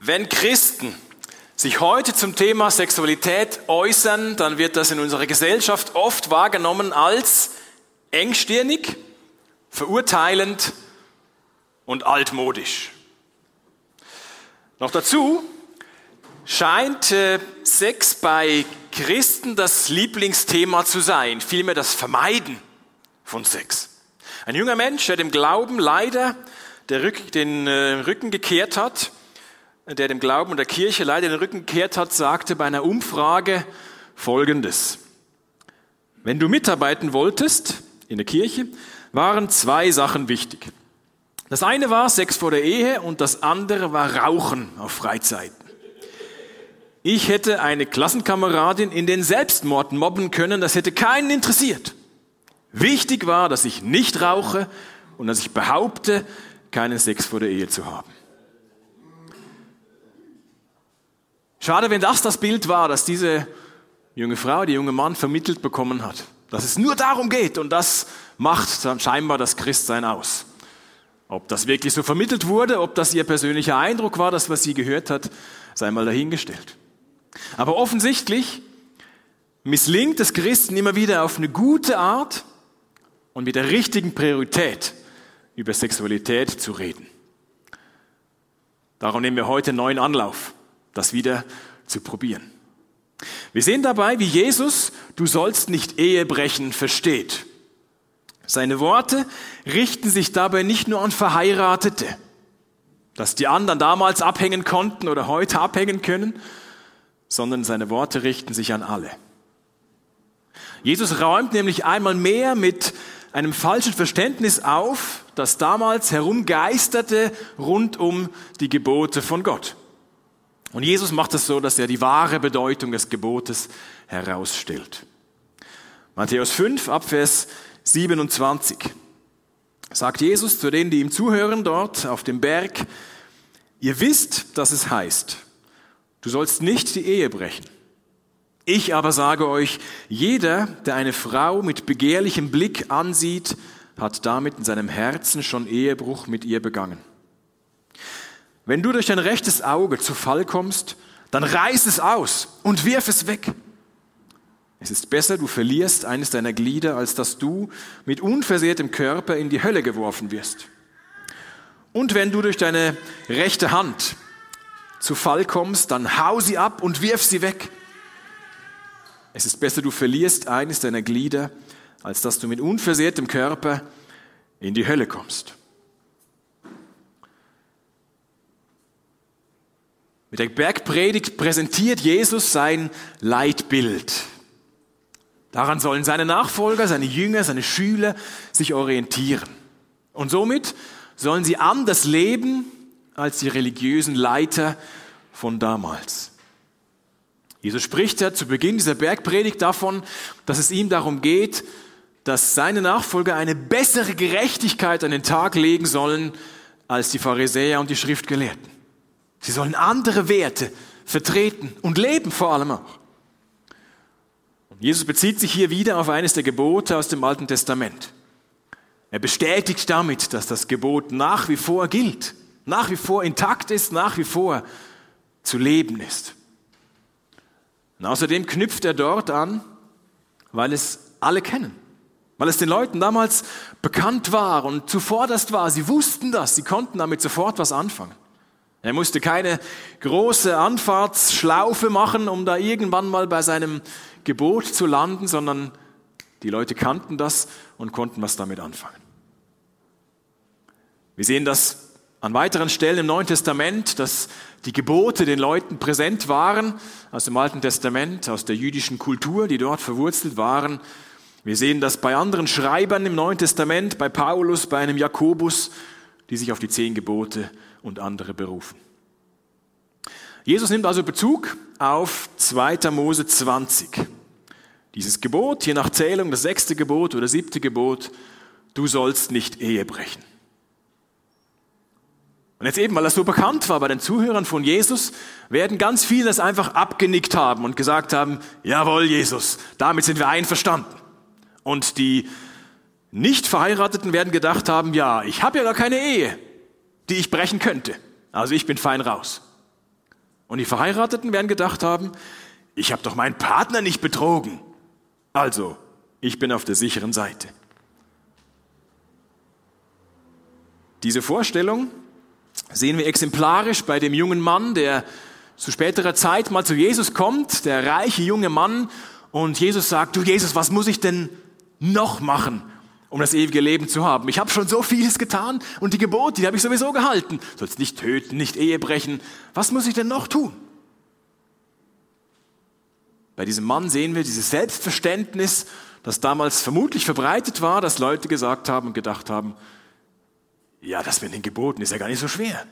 Wenn Christen sich heute zum Thema Sexualität äußern, dann wird das in unserer Gesellschaft oft wahrgenommen als engstirnig, verurteilend und altmodisch. Noch dazu scheint äh, Sex bei Christen das Lieblingsthema zu sein, vielmehr das Vermeiden von Sex. Ein junger Mensch, der dem Glauben leider den äh, Rücken gekehrt hat, der dem Glauben und der Kirche leider den Rücken gekehrt hat, sagte bei einer Umfrage Folgendes. Wenn du mitarbeiten wolltest in der Kirche, waren zwei Sachen wichtig. Das eine war Sex vor der Ehe und das andere war Rauchen auf Freizeiten. Ich hätte eine Klassenkameradin in den Selbstmord mobben können, das hätte keinen interessiert. Wichtig war, dass ich nicht rauche und dass ich behaupte, keinen Sex vor der Ehe zu haben. Schade, wenn das das Bild war, das diese junge Frau, der junge Mann vermittelt bekommen hat. Dass es nur darum geht und das macht dann scheinbar das Christsein aus. Ob das wirklich so vermittelt wurde, ob das ihr persönlicher Eindruck war, das was sie gehört hat, sei mal dahingestellt. Aber offensichtlich misslingt es Christen immer wieder auf eine gute Art und mit der richtigen Priorität über Sexualität zu reden. Darum nehmen wir heute einen neuen Anlauf das wieder zu probieren. Wir sehen dabei, wie Jesus, du sollst nicht Ehe brechen, versteht. Seine Worte richten sich dabei nicht nur an Verheiratete, dass die anderen damals abhängen konnten oder heute abhängen können, sondern seine Worte richten sich an alle. Jesus räumt nämlich einmal mehr mit einem falschen Verständnis auf, das damals herumgeisterte rund um die Gebote von Gott. Und Jesus macht es so, dass er die wahre Bedeutung des Gebotes herausstellt. Matthäus 5, Abvers 27 sagt Jesus zu denen, die ihm zuhören dort auf dem Berg, ihr wisst, dass es heißt, du sollst nicht die Ehe brechen. Ich aber sage euch, jeder, der eine Frau mit begehrlichem Blick ansieht, hat damit in seinem Herzen schon Ehebruch mit ihr begangen. Wenn du durch dein rechtes Auge zu Fall kommst, dann reiß es aus und wirf es weg. Es ist besser, du verlierst eines deiner Glieder, als dass du mit unversehrtem Körper in die Hölle geworfen wirst. Und wenn du durch deine rechte Hand zu Fall kommst, dann hau sie ab und wirf sie weg. Es ist besser, du verlierst eines deiner Glieder, als dass du mit unversehrtem Körper in die Hölle kommst. Mit der Bergpredigt präsentiert Jesus sein Leitbild. Daran sollen seine Nachfolger, seine Jünger, seine Schüler sich orientieren. Und somit sollen sie anders leben als die religiösen Leiter von damals. Jesus spricht ja zu Beginn dieser Bergpredigt davon, dass es ihm darum geht, dass seine Nachfolger eine bessere Gerechtigkeit an den Tag legen sollen als die Pharisäer und die Schriftgelehrten. Sie sollen andere Werte vertreten und leben vor allem auch. Jesus bezieht sich hier wieder auf eines der Gebote aus dem Alten Testament. Er bestätigt damit, dass das Gebot nach wie vor gilt, nach wie vor intakt ist, nach wie vor zu leben ist. Und außerdem knüpft er dort an, weil es alle kennen, weil es den Leuten damals bekannt war und zuvorderst war. Sie wussten das, sie konnten damit sofort was anfangen. Er musste keine große Anfahrtsschlaufe machen, um da irgendwann mal bei seinem Gebot zu landen, sondern die Leute kannten das und konnten was damit anfangen. Wir sehen das an weiteren Stellen im Neuen Testament, dass die Gebote den Leuten präsent waren, aus dem Alten Testament, aus der jüdischen Kultur, die dort verwurzelt waren. Wir sehen das bei anderen Schreibern im Neuen Testament, bei Paulus, bei einem Jakobus, die sich auf die zehn Gebote und andere berufen. Jesus nimmt also Bezug auf 2. Mose 20. Dieses Gebot, je nach Zählung das sechste Gebot oder siebte Gebot, du sollst nicht Ehe brechen. Und jetzt eben, weil das so bekannt war bei den Zuhörern von Jesus, werden ganz viele das einfach abgenickt haben und gesagt haben, jawohl, Jesus, damit sind wir einverstanden. Und die nicht Verheirateten werden gedacht haben, ja, ich habe ja gar keine Ehe die ich brechen könnte. Also ich bin fein raus. Und die Verheirateten werden gedacht haben, ich habe doch meinen Partner nicht betrogen. Also, ich bin auf der sicheren Seite. Diese Vorstellung sehen wir exemplarisch bei dem jungen Mann, der zu späterer Zeit mal zu Jesus kommt, der reiche junge Mann, und Jesus sagt, du Jesus, was muss ich denn noch machen, um das ewige Leben zu haben? Ich habe schon so vieles getan und die Gebote, die habe ich sowieso gehalten. Sollst nicht töten, nicht Ehe brechen. Was muss ich denn noch tun? Bei diesem Mann sehen wir dieses Selbstverständnis, das damals vermutlich verbreitet war, dass Leute gesagt haben und gedacht haben, ja, das mit den Geboten ist ja gar nicht so schwer.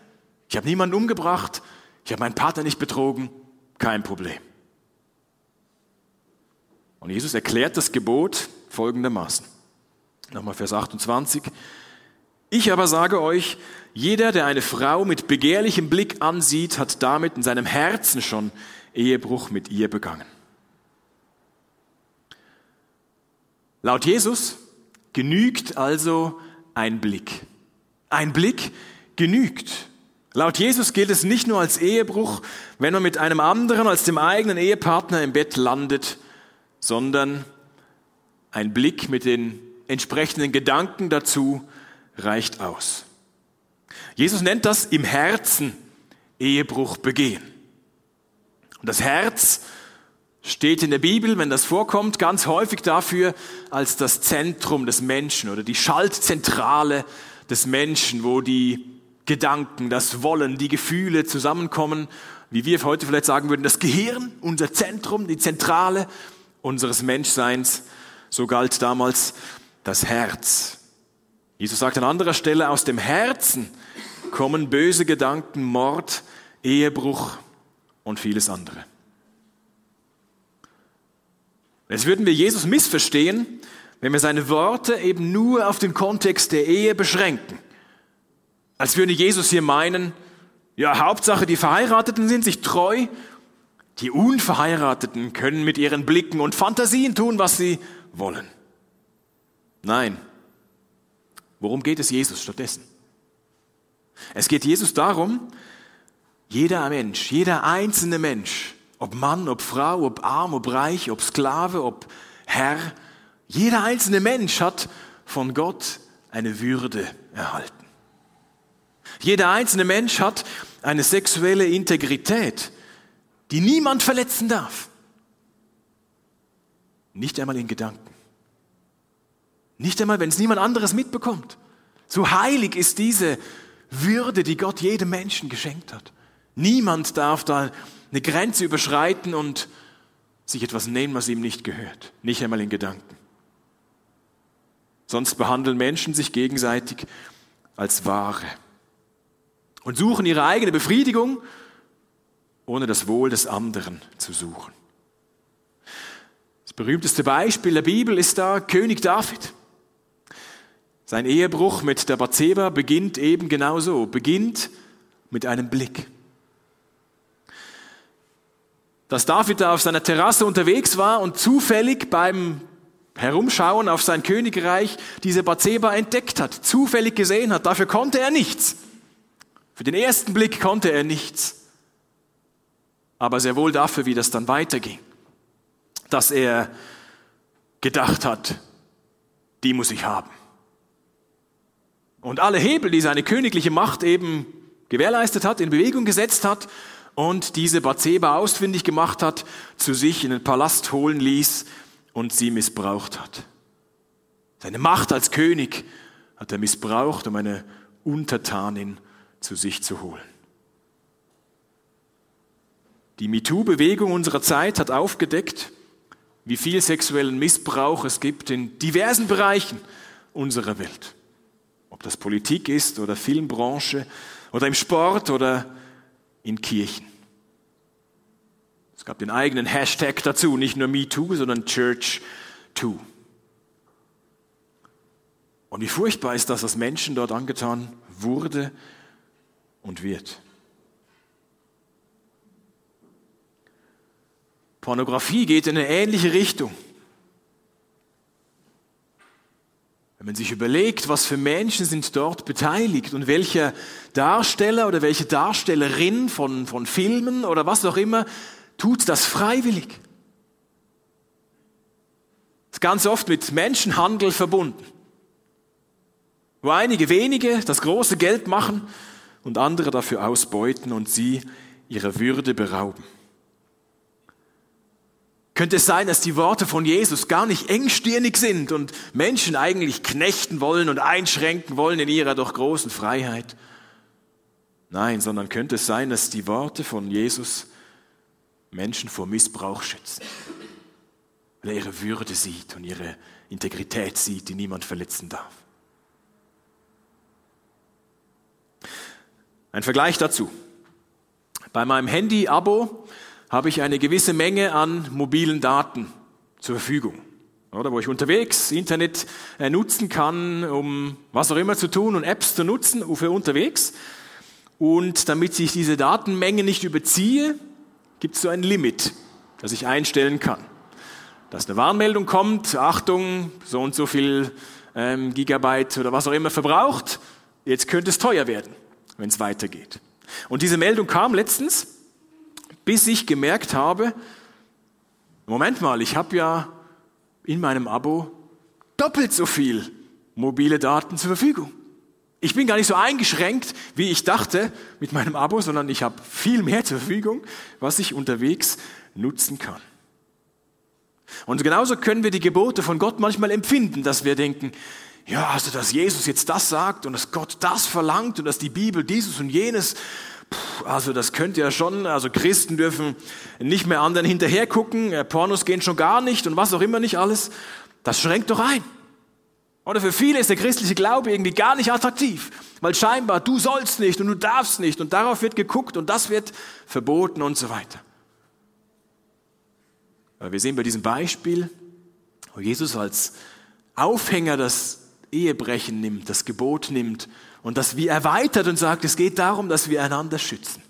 Ich habe niemanden umgebracht, ich habe meinen Partner nicht betrogen, kein Problem. Und Jesus erklärt das Gebot folgendermaßen. Nochmal Vers 28. Ich aber sage euch, jeder, der eine Frau mit begehrlichem Blick ansieht, hat damit in seinem Herzen schon Ehebruch mit ihr begangen. Laut Jesus genügt also ein Blick. Ein Blick genügt. Laut Jesus gilt es nicht nur als Ehebruch, wenn man mit einem anderen als dem eigenen Ehepartner im Bett landet, sondern ein Blick mit den entsprechenden Gedanken dazu reicht aus. Jesus nennt das im Herzen Ehebruch begehen. Und das Herz steht in der Bibel, wenn das vorkommt, ganz häufig dafür als das Zentrum des Menschen oder die Schaltzentrale des Menschen, wo die Gedanken, das Wollen, die Gefühle zusammenkommen, wie wir heute vielleicht sagen würden, das Gehirn, unser Zentrum, die Zentrale unseres Menschseins. So galt damals das Herz. Jesus sagt an anderer Stelle, aus dem Herzen kommen böse Gedanken, Mord, Ehebruch und vieles andere. Jetzt würden wir Jesus missverstehen, wenn wir seine Worte eben nur auf den Kontext der Ehe beschränken. Als würde Jesus hier meinen, ja, Hauptsache die Verheirateten sind sich treu, die Unverheirateten können mit ihren Blicken und Fantasien tun, was sie wollen. Nein. Worum geht es Jesus stattdessen? Es geht Jesus darum, jeder Mensch, jeder einzelne Mensch, ob Mann, ob Frau, ob arm, ob reich, ob Sklave, ob Herr, jeder einzelne Mensch hat von Gott eine Würde erhalten. Jeder einzelne Mensch hat eine sexuelle Integrität, die niemand verletzen darf. Nicht einmal in Gedanken. Nicht einmal, wenn es niemand anderes mitbekommt. So heilig ist diese Würde, die Gott jedem Menschen geschenkt hat. Niemand darf da eine Grenze überschreiten und sich etwas nehmen, was ihm nicht gehört. Nicht einmal in Gedanken. Sonst behandeln Menschen sich gegenseitig als Ware und suchen ihre eigene Befriedigung, ohne das Wohl des anderen zu suchen. Das berühmteste Beispiel der Bibel ist da König David. Sein Ehebruch mit der Bathseba beginnt eben genauso, beginnt mit einem Blick. Dass David da auf seiner Terrasse unterwegs war und zufällig beim Herumschauen auf sein Königreich diese Bathseba entdeckt hat, zufällig gesehen hat, dafür konnte er nichts. Für den ersten Blick konnte er nichts. Aber sehr wohl dafür, wie das dann weiterging. Dass er gedacht hat, die muss ich haben. Und alle Hebel, die seine königliche Macht eben gewährleistet hat, in Bewegung gesetzt hat und diese Bathseba ausfindig gemacht hat, zu sich in den Palast holen ließ und sie missbraucht hat. Seine Macht als König hat er missbraucht, um eine Untertanin zu sich zu holen. Die MeToo-Bewegung unserer Zeit hat aufgedeckt, wie viel sexuellen Missbrauch es gibt in diversen Bereichen unserer Welt. Ob das Politik ist oder Filmbranche oder im Sport oder in Kirchen. Es gab den eigenen Hashtag dazu, nicht nur MeToo, sondern Church2. Und wie furchtbar ist das, was Menschen dort angetan wurde und wird. Pornografie geht in eine ähnliche Richtung. Wenn man sich überlegt, was für Menschen sind dort beteiligt und welcher Darsteller oder welche Darstellerin von, von Filmen oder was auch immer tut das freiwillig. Das ist ganz oft mit Menschenhandel verbunden, wo einige wenige das große Geld machen und andere dafür ausbeuten und sie ihrer Würde berauben. Könnte es sein, dass die Worte von Jesus gar nicht engstirnig sind und Menschen eigentlich knechten wollen und einschränken wollen in ihrer doch großen Freiheit? Nein, sondern könnte es sein, dass die Worte von Jesus Menschen vor Missbrauch schützen, weil er ihre Würde sieht und ihre Integrität sieht, die niemand verletzen darf. Ein Vergleich dazu. Bei meinem Handy-Abo habe ich eine gewisse Menge an mobilen Daten zur Verfügung. Oder wo ich unterwegs Internet äh, nutzen kann, um was auch immer zu tun und Apps zu nutzen für unterwegs. Und damit ich diese Datenmenge nicht überziehe, gibt es so ein Limit, das ich einstellen kann. Dass eine Warnmeldung kommt, Achtung, so und so viel ähm, Gigabyte oder was auch immer verbraucht, jetzt könnte es teuer werden, wenn es weitergeht. Und diese Meldung kam letztens bis ich gemerkt habe, Moment mal, ich habe ja in meinem Abo doppelt so viel mobile Daten zur Verfügung. Ich bin gar nicht so eingeschränkt, wie ich dachte mit meinem Abo, sondern ich habe viel mehr zur Verfügung, was ich unterwegs nutzen kann. Und genauso können wir die Gebote von Gott manchmal empfinden, dass wir denken, ja, also dass Jesus jetzt das sagt und dass Gott das verlangt und dass die Bibel dieses und jenes also das könnte ja schon, also Christen dürfen nicht mehr anderen hinterher gucken, äh, Pornos gehen schon gar nicht und was auch immer nicht alles. Das schränkt doch ein. Oder für viele ist der christliche Glaube irgendwie gar nicht attraktiv, weil scheinbar du sollst nicht und du darfst nicht und darauf wird geguckt und das wird verboten und so weiter. Aber wir sehen bei diesem Beispiel, wo Jesus als Aufhänger das Ehebrechen nimmt, das Gebot nimmt und das wie erweitert und sagt, es geht darum, dass wir einander schützen.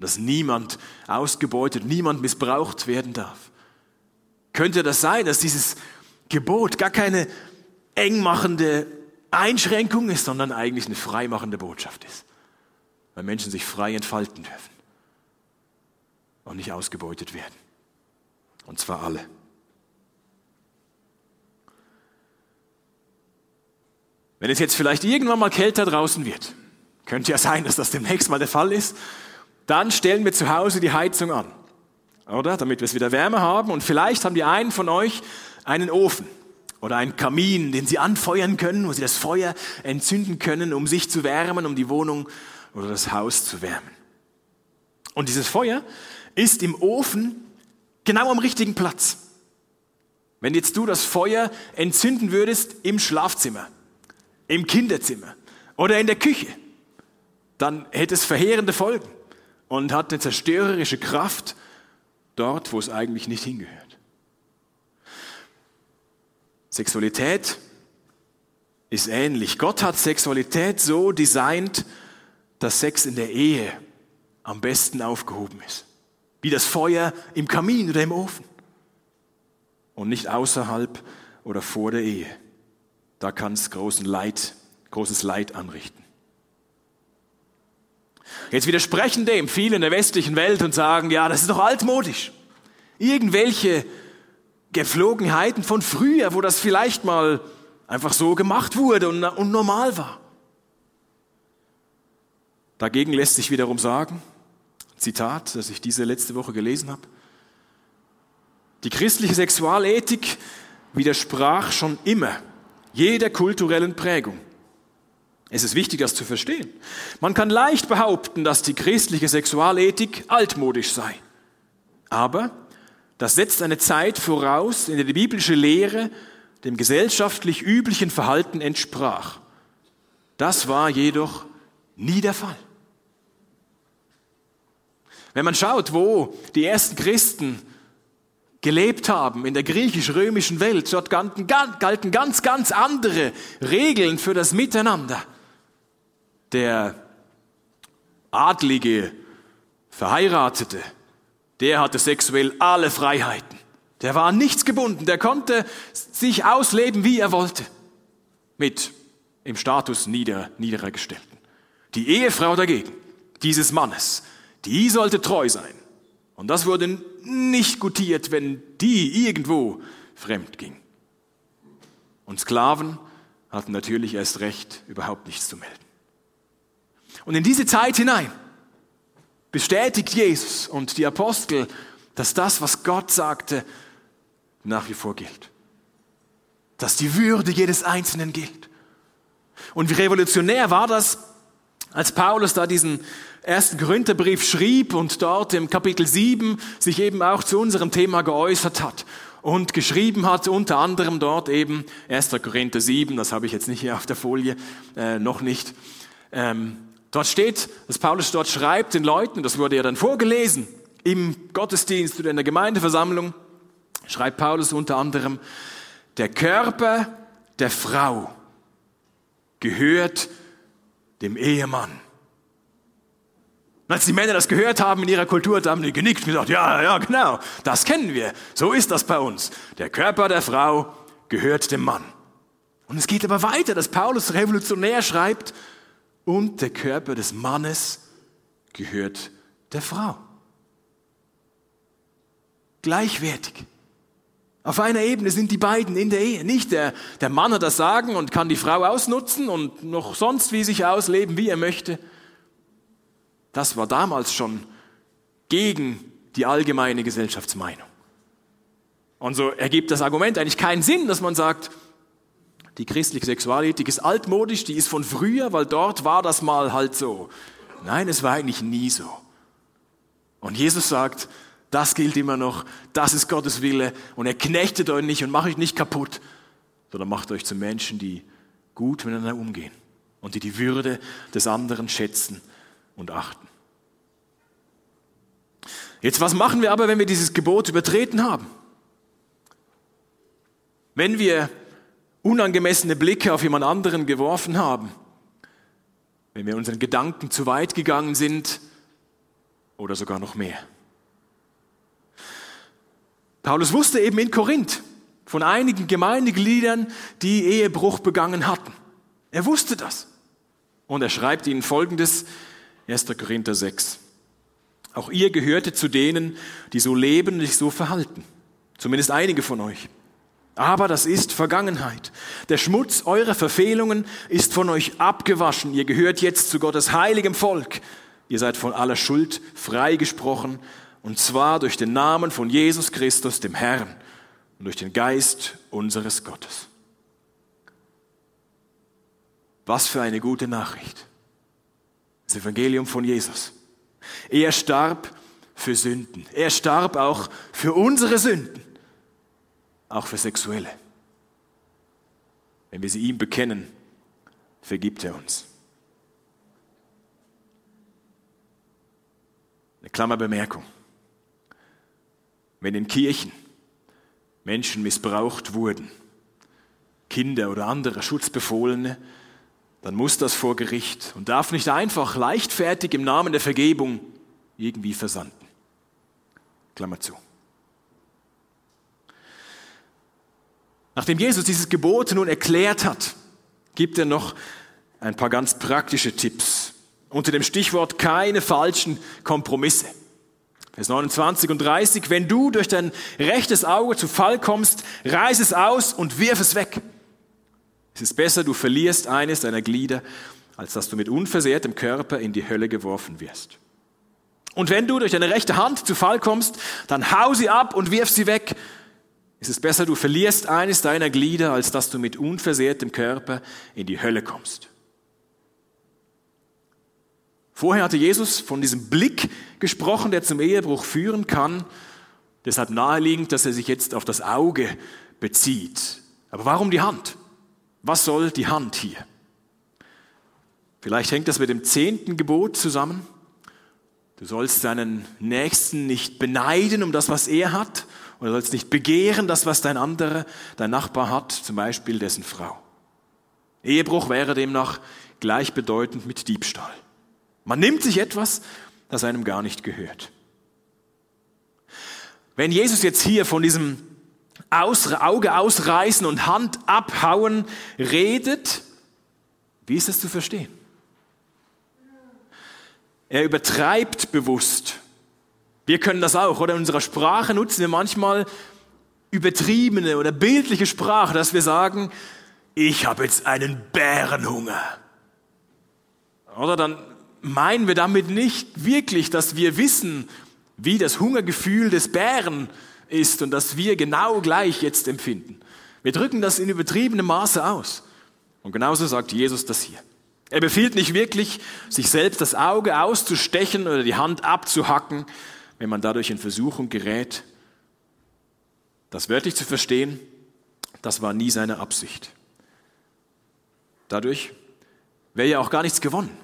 Dass niemand ausgebeutet, niemand missbraucht werden darf. Könnte das sein, dass dieses Gebot gar keine engmachende Einschränkung ist, sondern eigentlich eine freimachende Botschaft ist? Weil Menschen sich frei entfalten dürfen und nicht ausgebeutet werden. Und zwar alle. Wenn es jetzt vielleicht irgendwann mal kälter draußen wird, könnte ja sein, dass das demnächst mal der Fall ist, dann stellen wir zu Hause die Heizung an, oder? Damit wir es wieder wärmer haben. Und vielleicht haben die einen von euch einen Ofen oder einen Kamin, den sie anfeuern können, wo sie das Feuer entzünden können, um sich zu wärmen, um die Wohnung oder das Haus zu wärmen. Und dieses Feuer ist im Ofen genau am richtigen Platz. Wenn jetzt du das Feuer entzünden würdest im Schlafzimmer, im Kinderzimmer oder in der Küche, dann hätte es verheerende Folgen und hat eine zerstörerische Kraft dort, wo es eigentlich nicht hingehört. Sexualität ist ähnlich. Gott hat Sexualität so designt, dass Sex in der Ehe am besten aufgehoben ist. Wie das Feuer im Kamin oder im Ofen. Und nicht außerhalb oder vor der Ehe da kann es großen Leid, großes Leid anrichten. Jetzt widersprechen dem viele in der westlichen Welt und sagen, ja, das ist doch altmodisch. Irgendwelche Gepflogenheiten von früher, wo das vielleicht mal einfach so gemacht wurde und, und normal war. Dagegen lässt sich wiederum sagen, Zitat, das ich diese letzte Woche gelesen habe, die christliche Sexualethik widersprach schon immer jeder kulturellen Prägung. Es ist wichtig, das zu verstehen. Man kann leicht behaupten, dass die christliche Sexualethik altmodisch sei. Aber das setzt eine Zeit voraus, in der die biblische Lehre dem gesellschaftlich üblichen Verhalten entsprach. Das war jedoch nie der Fall. Wenn man schaut, wo die ersten Christen gelebt haben in der griechisch-römischen Welt. Dort galten, galten ganz, ganz andere Regeln für das Miteinander. Der adlige, verheiratete, der hatte sexuell alle Freiheiten. Der war an nichts gebunden, der konnte sich ausleben, wie er wollte. mit im Status nieder, niederer Gestellten. Die Ehefrau dagegen, dieses Mannes, die sollte treu sein. Und das wurde nicht gutiert, wenn die irgendwo fremd ging. Und Sklaven hatten natürlich erst recht überhaupt nichts zu melden. Und in diese Zeit hinein bestätigt Jesus und die Apostel, dass das, was Gott sagte, nach wie vor gilt. Dass die Würde jedes Einzelnen gilt. Und wie revolutionär war das, als Paulus da diesen ersten Korintherbrief schrieb und dort im Kapitel 7 sich eben auch zu unserem Thema geäußert hat und geschrieben hat, unter anderem dort eben 1. Korinther 7, das habe ich jetzt nicht hier auf der Folie, äh, noch nicht. Ähm, dort steht, dass Paulus dort schreibt den Leuten, das wurde ja dann vorgelesen im Gottesdienst oder in der Gemeindeversammlung, schreibt Paulus unter anderem, der Körper der Frau gehört dem Ehemann. Und als die Männer das gehört haben in ihrer Kultur, haben die genickt und gesagt, ja, ja, genau, das kennen wir. So ist das bei uns. Der Körper der Frau gehört dem Mann. Und es geht aber weiter, dass Paulus revolutionär schreibt, und der Körper des Mannes gehört der Frau. Gleichwertig. Auf einer Ebene sind die beiden in der Ehe. Nicht der, der Mann hat das Sagen und kann die Frau ausnutzen und noch sonst wie sich ausleben, wie er möchte. Das war damals schon gegen die allgemeine Gesellschaftsmeinung. Und so ergibt das Argument eigentlich keinen Sinn, dass man sagt, die christliche Sexualethik ist altmodisch, die ist von früher, weil dort war das mal halt so. Nein, es war eigentlich nie so. Und Jesus sagt, das gilt immer noch, das ist Gottes Wille und er knechtet euch nicht und macht euch nicht kaputt, sondern macht euch zu Menschen, die gut miteinander umgehen und die die Würde des anderen schätzen und achten. Jetzt, was machen wir aber, wenn wir dieses Gebot übertreten haben? Wenn wir unangemessene Blicke auf jemand anderen geworfen haben, wenn wir unseren Gedanken zu weit gegangen sind oder sogar noch mehr. Paulus wusste eben in Korinth von einigen Gemeindegliedern, die Ehebruch begangen hatten. Er wusste das. Und er schreibt ihnen folgendes, 1. Korinther 6. Auch ihr gehörte zu denen, die so leben und sich so verhalten. Zumindest einige von euch. Aber das ist Vergangenheit. Der Schmutz eurer Verfehlungen ist von euch abgewaschen. Ihr gehört jetzt zu Gottes heiligem Volk. Ihr seid von aller Schuld freigesprochen und zwar durch den Namen von Jesus Christus, dem Herrn, und durch den Geist unseres Gottes. Was für eine gute Nachricht. Das Evangelium von Jesus. Er starb für Sünden. Er starb auch für unsere Sünden. Auch für sexuelle. Wenn wir sie ihm bekennen, vergibt er uns. Eine Klammerbemerkung wenn in Kirchen Menschen missbraucht wurden, Kinder oder andere Schutzbefohlene, dann muss das vor Gericht und darf nicht einfach leichtfertig im Namen der Vergebung irgendwie versanden. Klammer zu. Nachdem Jesus dieses Gebot nun erklärt hat, gibt er noch ein paar ganz praktische Tipps unter dem Stichwort keine falschen Kompromisse. Vers 29 und 30, wenn du durch dein rechtes Auge zu Fall kommst, reiß es aus und wirf es weg. Es ist besser, du verlierst eines deiner Glieder, als dass du mit unversehrtem Körper in die Hölle geworfen wirst. Und wenn du durch deine rechte Hand zu Fall kommst, dann hau sie ab und wirf sie weg. Es ist besser, du verlierst eines deiner Glieder, als dass du mit unversehrtem Körper in die Hölle kommst. Vorher hatte Jesus von diesem Blick gesprochen, der zum Ehebruch führen kann. Deshalb naheliegend, dass er sich jetzt auf das Auge bezieht. Aber warum die Hand? Was soll die Hand hier? Vielleicht hängt das mit dem zehnten Gebot zusammen. Du sollst deinen Nächsten nicht beneiden um das, was er hat, oder sollst nicht begehren das, was dein anderer, dein Nachbar hat, zum Beispiel dessen Frau. Ehebruch wäre demnach gleichbedeutend mit Diebstahl. Man nimmt sich etwas, das einem gar nicht gehört. Wenn Jesus jetzt hier von diesem aus, Auge ausreißen und Hand abhauen redet, wie ist das zu verstehen? Er übertreibt bewusst. Wir können das auch, oder in unserer Sprache nutzen wir manchmal übertriebene oder bildliche Sprache, dass wir sagen, ich habe jetzt einen Bärenhunger. Oder dann meinen wir damit nicht wirklich, dass wir wissen, wie das Hungergefühl des Bären ist und dass wir genau gleich jetzt empfinden. Wir drücken das in übertriebenem Maße aus. Und genauso sagt Jesus das hier. Er befiehlt nicht wirklich, sich selbst das Auge auszustechen oder die Hand abzuhacken, wenn man dadurch in Versuchung gerät. Das wörtlich zu verstehen, das war nie seine Absicht. Dadurch wäre ja auch gar nichts gewonnen.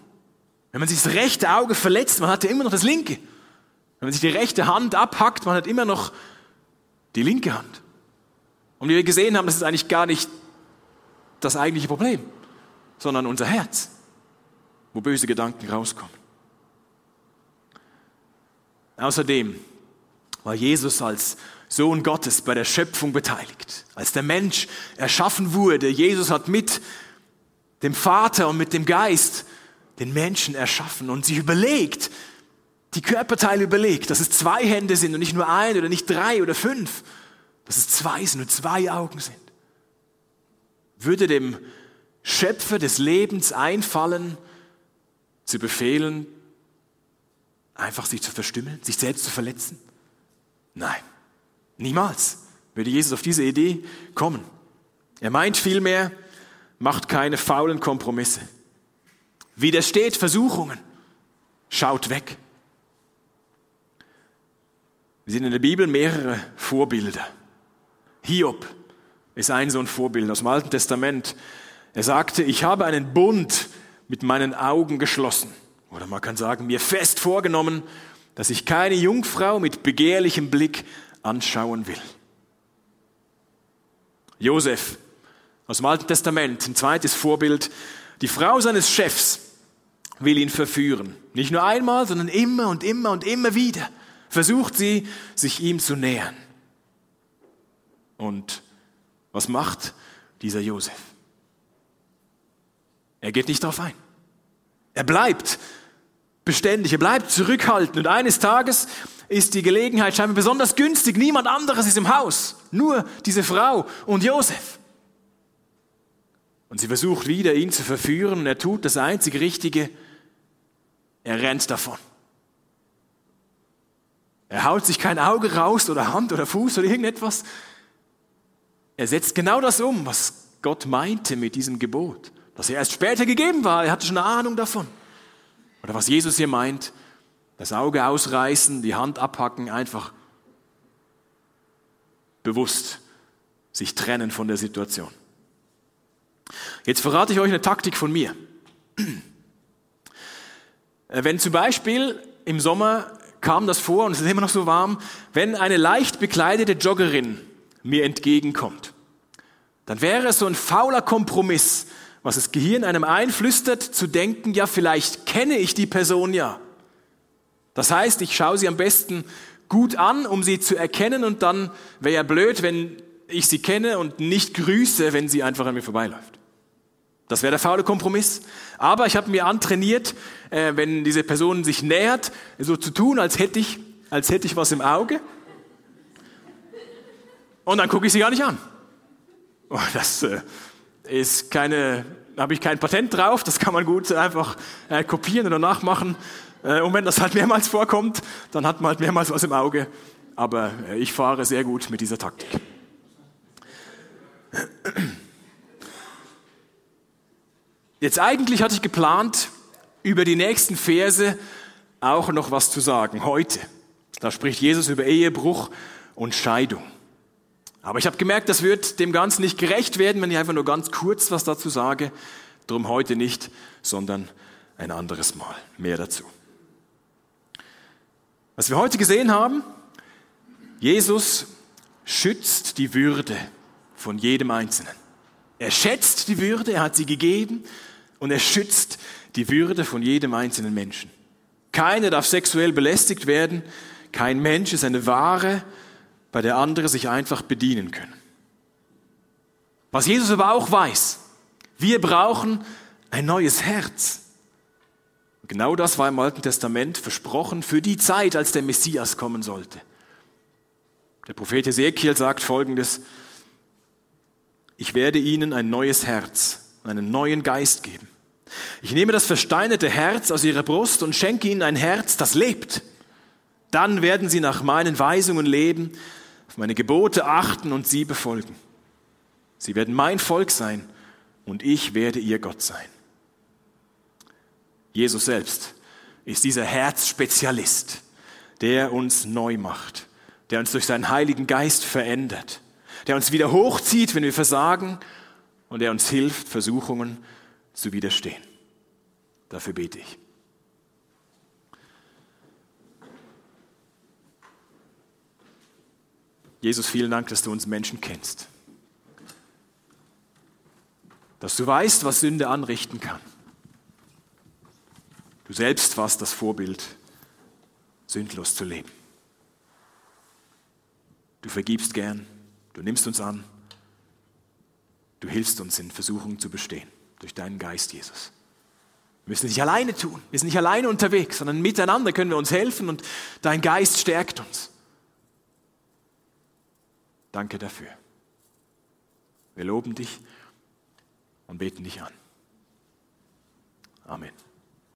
Wenn man sich das rechte Auge verletzt, man hat ja immer noch das linke. Wenn man sich die rechte Hand abhackt, man hat immer noch die linke Hand. Und wie wir gesehen haben, das ist eigentlich gar nicht das eigentliche Problem, sondern unser Herz, wo böse Gedanken rauskommen. Außerdem war Jesus als Sohn Gottes bei der Schöpfung beteiligt. Als der Mensch erschaffen wurde, Jesus hat mit dem Vater und mit dem Geist den Menschen erschaffen und sich überlegt, die Körperteile überlegt, dass es zwei Hände sind und nicht nur ein oder nicht drei oder fünf, dass es zwei sind und zwei Augen sind. Würde dem Schöpfer des Lebens einfallen, zu befehlen, einfach sich zu verstümmeln, sich selbst zu verletzen? Nein, niemals würde Jesus auf diese Idee kommen. Er meint vielmehr, macht keine faulen Kompromisse. Widersteht Versuchungen, schaut weg. Wir sehen in der Bibel mehrere Vorbilder. Hiob ist ein so ein Vorbild aus dem Alten Testament. Er sagte, ich habe einen Bund mit meinen Augen geschlossen. Oder man kann sagen, mir fest vorgenommen, dass ich keine Jungfrau mit begehrlichem Blick anschauen will. Josef aus dem Alten Testament, ein zweites Vorbild. Die Frau seines Chefs will ihn verführen. Nicht nur einmal, sondern immer und immer und immer wieder versucht sie, sich ihm zu nähern. Und was macht dieser Josef? Er geht nicht darauf ein. Er bleibt beständig, er bleibt zurückhaltend. Und eines Tages ist die Gelegenheit scheinbar besonders günstig. Niemand anderes ist im Haus, nur diese Frau und Josef. Und sie versucht wieder, ihn zu verführen und er tut das einzig Richtige. Er rennt davon. Er haut sich kein Auge raus oder Hand oder Fuß oder irgendetwas. Er setzt genau das um, was Gott meinte mit diesem Gebot, das er erst später gegeben war. Er hatte schon eine Ahnung davon. Oder was Jesus hier meint, das Auge ausreißen, die Hand abhacken, einfach bewusst sich trennen von der Situation. Jetzt verrate ich euch eine Taktik von mir. Äh, wenn zum Beispiel im Sommer kam das vor und es ist immer noch so warm, wenn eine leicht bekleidete Joggerin mir entgegenkommt, dann wäre es so ein fauler Kompromiss, was das Gehirn einem einflüstert, zu denken, ja, vielleicht kenne ich die Person ja. Das heißt, ich schaue sie am besten gut an, um sie zu erkennen und dann wäre ja blöd, wenn ich sie kenne und nicht grüße, wenn sie einfach an mir vorbeiläuft. Das wäre der faule Kompromiss. Aber ich habe mir antrainiert, äh, wenn diese Person sich nähert, so zu tun, als hätte ich, als hätte ich was im Auge. Und dann gucke ich sie gar nicht an. Oh, das äh, ist keine, habe ich kein Patent drauf. Das kann man gut einfach äh, kopieren oder nachmachen. Äh, und wenn das halt mehrmals vorkommt, dann hat man halt mehrmals was im Auge. Aber äh, ich fahre sehr gut mit dieser Taktik. Jetzt eigentlich hatte ich geplant, über die nächsten Verse auch noch was zu sagen, heute. Da spricht Jesus über Ehebruch und Scheidung. Aber ich habe gemerkt, das wird dem Ganzen nicht gerecht werden, wenn ich einfach nur ganz kurz was dazu sage. Darum heute nicht, sondern ein anderes Mal. Mehr dazu. Was wir heute gesehen haben, Jesus schützt die Würde von jedem Einzelnen. Er schätzt die Würde, er hat sie gegeben und er schützt die Würde von jedem einzelnen Menschen. Keiner darf sexuell belästigt werden, kein Mensch ist eine Ware, bei der andere sich einfach bedienen können. Was Jesus aber auch weiß, wir brauchen ein neues Herz. Genau das war im Alten Testament versprochen für die Zeit, als der Messias kommen sollte. Der Prophet Ezekiel sagt folgendes, ich werde ihnen ein neues Herz, einen neuen Geist geben. Ich nehme das versteinerte Herz aus ihrer Brust und schenke ihnen ein Herz, das lebt. Dann werden sie nach meinen Weisungen leben, auf meine Gebote achten und sie befolgen. Sie werden mein Volk sein und ich werde ihr Gott sein. Jesus selbst ist dieser Herzspezialist, der uns neu macht, der uns durch seinen Heiligen Geist verändert, der uns wieder hochzieht, wenn wir versagen und der uns hilft, Versuchungen zu widerstehen. Dafür bete ich. Jesus, vielen Dank, dass du uns Menschen kennst. Dass du weißt, was Sünde anrichten kann. Du selbst warst das Vorbild, sündlos zu leben. Du vergibst gern, du nimmst uns an, du hilfst uns in Versuchungen zu bestehen durch deinen Geist, Jesus. Wir müssen es nicht alleine tun, wir sind nicht alleine unterwegs, sondern miteinander können wir uns helfen und dein Geist stärkt uns. Danke dafür. Wir loben dich und beten dich an. Amen.